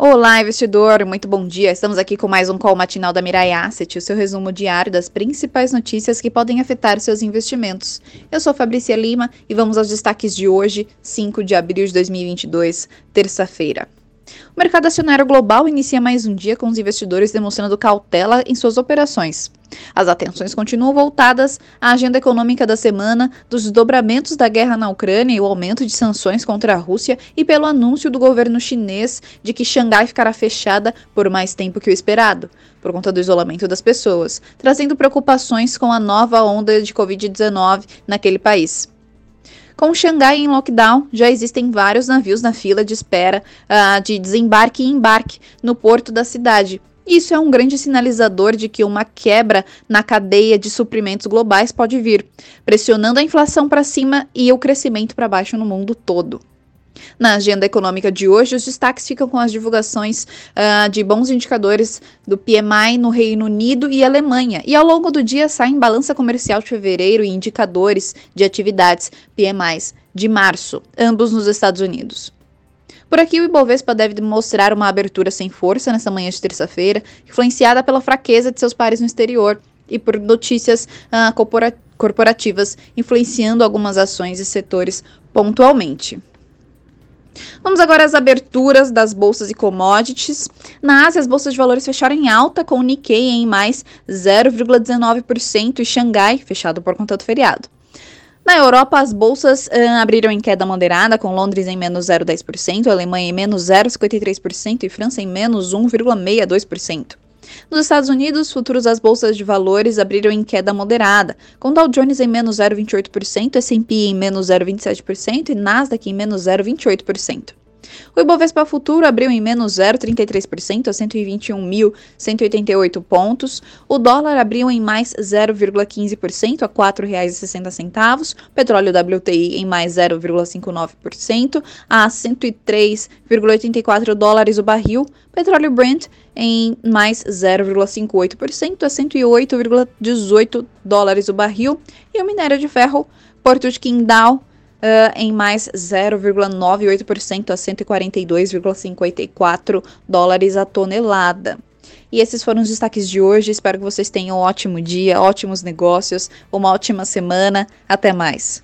Olá, investidor, muito bom dia. Estamos aqui com mais um call matinal da Mirai Asset, o seu resumo diário das principais notícias que podem afetar seus investimentos. Eu sou Fabrícia Lima e vamos aos destaques de hoje, 5 de abril de 2022, terça-feira. O mercado acionário global inicia mais um dia com os investidores demonstrando cautela em suas operações. As atenções continuam voltadas à agenda econômica da semana, dos desdobramentos da guerra na Ucrânia e o aumento de sanções contra a Rússia e pelo anúncio do governo chinês de que Xangai ficará fechada por mais tempo que o esperado, por conta do isolamento das pessoas, trazendo preocupações com a nova onda de Covid-19 naquele país. Com Xangai em lockdown, já existem vários navios na fila de espera uh, de desembarque e embarque no porto da cidade, isso é um grande sinalizador de que uma quebra na cadeia de suprimentos globais pode vir, pressionando a inflação para cima e o crescimento para baixo no mundo todo. Na agenda econômica de hoje, os destaques ficam com as divulgações uh, de bons indicadores do PMI no Reino Unido e Alemanha. E ao longo do dia saem balança comercial de fevereiro e indicadores de atividades PMIs de março, ambos nos Estados Unidos. Por aqui, o Ibovespa deve mostrar uma abertura sem força nessa manhã de terça-feira, influenciada pela fraqueza de seus pares no exterior e por notícias uh, corporativas influenciando algumas ações e setores pontualmente. Vamos agora às aberturas das bolsas e commodities. Na Ásia, as bolsas de valores fecharam em alta, com o Nikkei em mais 0,19% e Xangai fechado por conta do feriado. Na Europa, as bolsas uh, abriram em queda moderada, com Londres em menos 0,10%, Alemanha em menos 0,53% e França em menos 1,62%. Nos Estados Unidos, futuros das bolsas de valores abriram em queda moderada, com Dow Jones em menos 0,28%, S&P em menos 0,27% e Nasdaq em menos 0,28%. O Ibovespa Futuro abriu em menos 0,33% a 121.188 pontos. O dólar abriu em mais 0,15% a R$ 4,60. Petróleo WTI em mais 0,59% a 103,84 dólares o barril. Petróleo Brent em mais 0,58% a 108,18 dólares o barril. E o minério de ferro Porto de Qingdao Uh, em mais 0,98% a 142,54 dólares a tonelada. E esses foram os destaques de hoje. Espero que vocês tenham um ótimo dia, ótimos negócios, uma ótima semana. Até mais.